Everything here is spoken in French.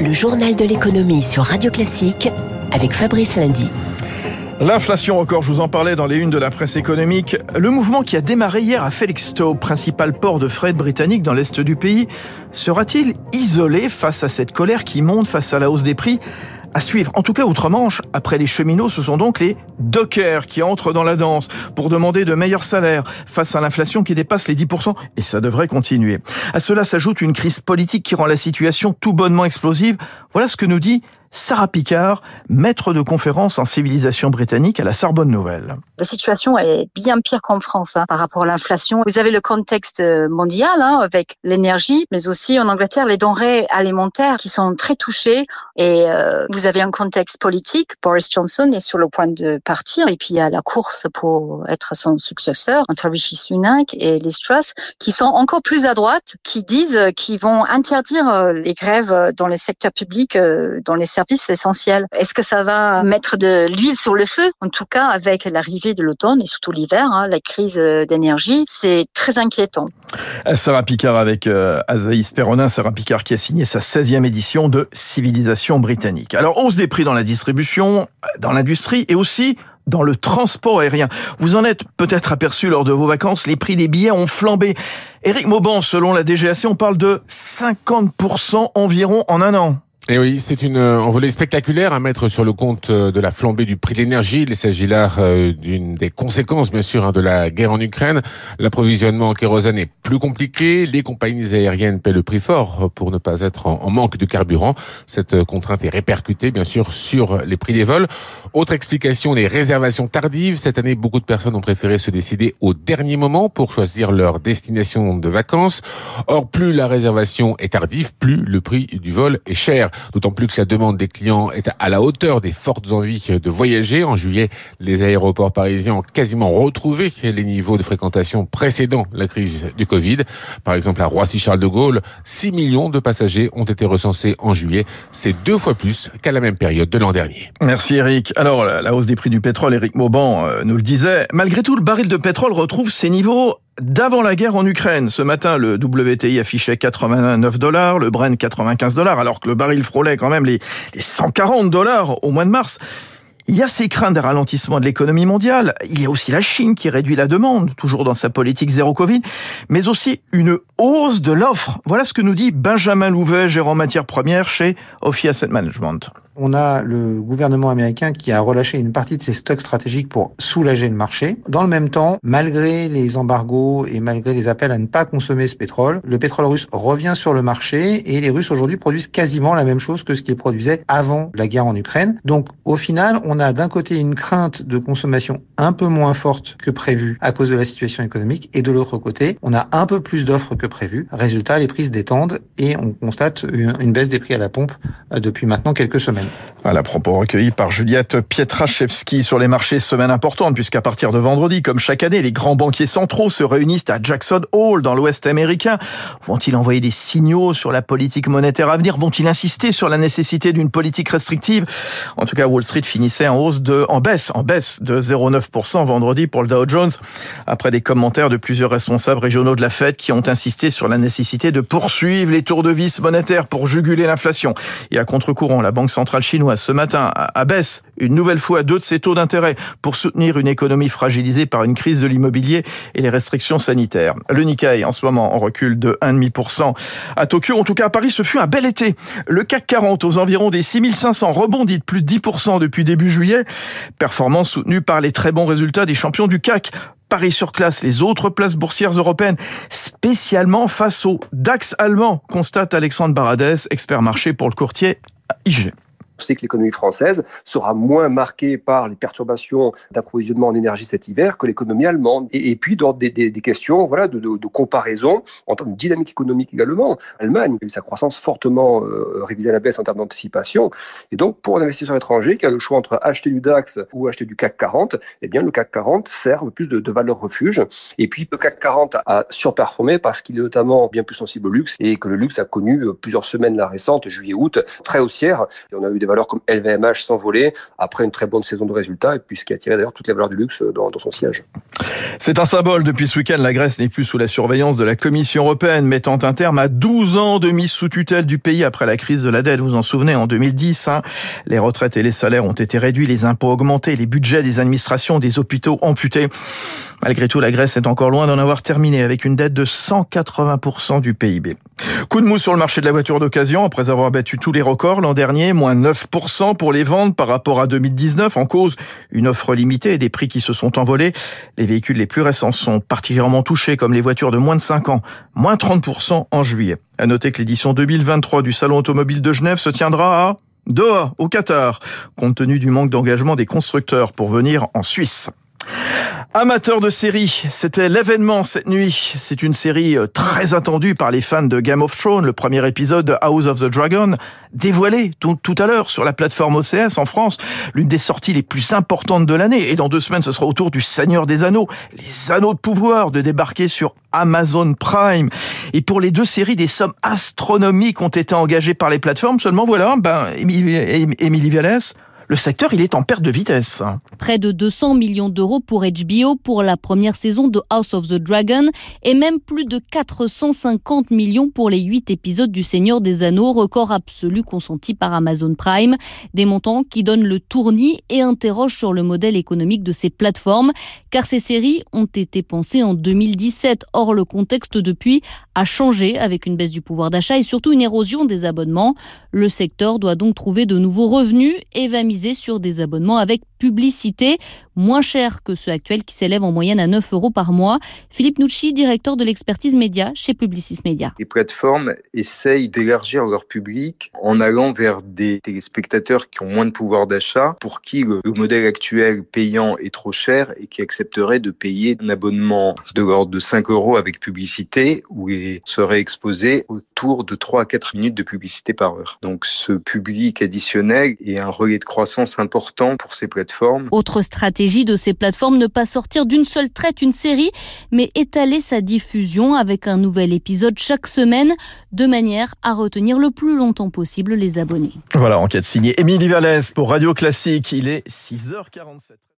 Le journal de l'économie sur Radio Classique avec Fabrice Lundy. L'inflation record, je vous en parlais dans les unes de la presse économique. Le mouvement qui a démarré hier à Felixstowe, principal port de fret britannique dans l'est du pays, sera-t-il isolé face à cette colère qui monte face à la hausse des prix? À suivre. En tout cas, outre-Manche, après les cheminots, ce sont donc les dockers qui entrent dans la danse pour demander de meilleurs salaires face à l'inflation qui dépasse les 10%, et ça devrait continuer. À cela s'ajoute une crise politique qui rend la situation tout bonnement explosive. Voilà ce que nous dit Sarah Picard, maître de conférence en civilisation britannique à la Sorbonne Nouvelle. La situation est bien pire qu'en France hein, par rapport à l'inflation. Vous avez le contexte mondial hein, avec l'énergie, mais aussi en Angleterre les denrées alimentaires qui sont très touchées. Et euh, vous avez un contexte politique. Boris Johnson est sur le point de partir, et puis il y a la course pour être son successeur entre Rishi Sunak et Liz Truss, qui sont encore plus à droite, qui disent qu'ils vont interdire euh, les grèves dans les secteurs publics, euh, dans les service essentiel. Est-ce que ça va mettre de l'huile sur le feu? En tout cas, avec l'arrivée de l'automne et surtout l'hiver, hein, la crise d'énergie, c'est très inquiétant. Euh, Sarah Picard avec euh, Azaïs Perronin, Sarah Picard qui a signé sa 16e édition de Civilisation britannique. Alors, hausse des prix dans la distribution, dans l'industrie et aussi dans le transport aérien. Vous en êtes peut-être aperçu lors de vos vacances, les prix des billets ont flambé. Éric Mauban, selon la DGAC, on parle de 50% environ en un an. Et oui, c'est une euh, envolée spectaculaire à mettre sur le compte euh, de la flambée du prix de l'énergie. Il s'agit là euh, d'une des conséquences, bien sûr, hein, de la guerre en Ukraine. L'approvisionnement en kérosène est plus compliqué. Les compagnies aériennes paient le prix fort pour ne pas être en manque de carburant. Cette contrainte est répercutée, bien sûr, sur les prix des vols. Autre explication, les réservations tardives. Cette année, beaucoup de personnes ont préféré se décider au dernier moment pour choisir leur destination de vacances. Or, plus la réservation est tardive, plus le prix du vol est cher. D'autant plus que la demande des clients est à la hauteur des fortes envies de voyager. En juillet, les aéroports parisiens ont quasiment retrouvé les niveaux de fréquentation précédant la crise du Covid. Par exemple, à Roissy-Charles de Gaulle, 6 millions de passagers ont été recensés en juillet. C'est deux fois plus qu'à la même période de l'an dernier. Merci Eric. Alors, la hausse des prix du pétrole, Eric Mauban euh, nous le disait. Malgré tout, le baril de pétrole retrouve ses niveaux d'avant la guerre en Ukraine. Ce matin, le WTI affichait 89 dollars, le Brent 95 dollars, alors que le baril frôlait quand même les, 140 dollars au mois de mars. Il y a ces craintes d'un ralentissement de l'économie mondiale. Il y a aussi la Chine qui réduit la demande, toujours dans sa politique zéro Covid, mais aussi une hausse de l'offre. Voilà ce que nous dit Benjamin Louvet, gérant matières premières chez Ophi Asset Management on a le gouvernement américain qui a relâché une partie de ses stocks stratégiques pour soulager le marché. Dans le même temps, malgré les embargos et malgré les appels à ne pas consommer ce pétrole, le pétrole russe revient sur le marché et les Russes aujourd'hui produisent quasiment la même chose que ce qu'ils produisaient avant la guerre en Ukraine. Donc au final, on a d'un côté une crainte de consommation un peu moins forte que prévu à cause de la situation économique et de l'autre côté, on a un peu plus d'offres que prévu. Résultat, les prix se détendent et on constate une baisse des prix à la pompe euh, depuis maintenant quelques semaines. À la propos recueilli par Juliette Pietraszewski sur les marchés, semaine importante, puisqu'à partir de vendredi, comme chaque année, les grands banquiers centraux se réunissent à Jackson Hole, dans l'Ouest américain. Vont-ils envoyer des signaux sur la politique monétaire à venir? Vont-ils insister sur la nécessité d'une politique restrictive? En tout cas, Wall Street finissait en hausse de, en baisse, en baisse de 0,9% vendredi pour le Dow Jones, après des commentaires de plusieurs responsables régionaux de la Fed qui ont insisté sur la nécessité de poursuivre les tours de vis monétaires pour juguler l'inflation. Et à contre-courant, la Banque centrale chinoise ce matin abaisse une nouvelle fois deux de ses taux d'intérêt pour soutenir une économie fragilisée par une crise de l'immobilier et les restrictions sanitaires. Le Nikkei en ce moment en recul de 1,5% à Tokyo. En tout cas à Paris, ce fut un bel été. Le CAC 40 aux environs des 6500 rebondit de plus de 10% depuis début juillet. Performance soutenue par les très bons résultats des champions du CAC. Paris sur classe les autres places boursières européennes, spécialement face au DAX allemand, constate Alexandre Baradès, expert marché pour le courtier IG sait que l'économie française sera moins marquée par les perturbations d'approvisionnement en énergie cet hiver que l'économie allemande. Et, puis, dans des, questions voilà, de, comparaison en termes de dynamique économique également. L'Allemagne a eu sa croissance fortement euh, révisée à la baisse en termes d'anticipation. Et donc, pour un investisseur étranger qui a le choix entre acheter du DAX ou acheter du CAC 40, eh bien, le CAC 40 sert plus de, de valeur refuge. Et puis, le CAC 40 a surperformé parce qu'il est notamment bien plus sensible au luxe et que le luxe a connu euh, plusieurs semaines la récente, juillet-août, très haussière. Et on a eu des valeurs comme LVMH s'envoler après une très bonne saison de résultats et puis ce qui a attiré d'ailleurs toutes les valeurs du luxe dans, dans son siège. C'est un symbole. Depuis ce week-end, la Grèce n'est plus sous la surveillance de la Commission européenne, mettant un terme à 12 ans de mise sous tutelle du pays après la crise de la dette. Vous vous en souvenez, en 2010, hein, les retraites et les salaires ont été réduits, les impôts augmentés, les budgets des administrations, des hôpitaux amputés. Malgré tout, la Grèce est encore loin d'en avoir terminé avec une dette de 180% du PIB. Coup de mousse sur le marché de la voiture d'occasion après avoir battu tous les records l'an dernier, moins 9% pour les ventes par rapport à 2019 en cause une offre limitée et des prix qui se sont envolés. Les véhicules les plus récents sont particulièrement touchés comme les voitures de moins de 5 ans, moins 30% en juillet. À noter que l'édition 2023 du Salon automobile de Genève se tiendra à Doha, au Qatar, compte tenu du manque d'engagement des constructeurs pour venir en Suisse. Amateur de série, c'était l'événement cette nuit. C'est une série euh, très attendue par les fans de Game of Thrones, le premier épisode de House of the Dragon, dévoilé tout, tout à l'heure sur la plateforme OCS en France, l'une des sorties les plus importantes de l'année. Et dans deux semaines, ce sera au tour du Seigneur des Anneaux, les Anneaux de pouvoir, de débarquer sur Amazon Prime. Et pour les deux séries, des sommes astronomiques ont été engagées par les plateformes. Seulement voilà, ben, Émilie Vialès, le secteur, il est en perte de vitesse. Près de 200 millions d'euros pour HBO pour la première saison de House of the Dragon et même plus de 450 millions pour les 8 épisodes du Seigneur des Anneaux, record absolu consenti par Amazon Prime. Des montants qui donnent le tournis et interrogent sur le modèle économique de ces plateformes, car ces séries ont été pensées en 2017. Or, le contexte depuis a changé avec une baisse du pouvoir d'achat et surtout une érosion des abonnements. Le secteur doit donc trouver de nouveaux revenus et va miser sur des abonnements avec publicité, moins cher que ceux actuels qui s'élèvent en moyenne à 9 euros par mois. Philippe Nucci, directeur de l'expertise média chez Publicis Media. Les plateformes essayent d'élargir leur public en allant vers des téléspectateurs qui ont moins de pouvoir d'achat, pour qui le, modèle actuel payant est trop cher et qui accepteraient de payer un abonnement de l'ordre de 5 euros avec publicité où ils seraient exposés autour de 3 à 4 minutes de publicité par heure. Donc ce public additionnel est un relais de croissance important pour ces plateformes autre stratégie de ces plateformes, ne pas sortir d'une seule traite une série, mais étaler sa diffusion avec un nouvel épisode chaque semaine, de manière à retenir le plus longtemps possible les abonnés. Voilà, enquête signée Émilie Vallès pour Radio Classique. Il est 6h47.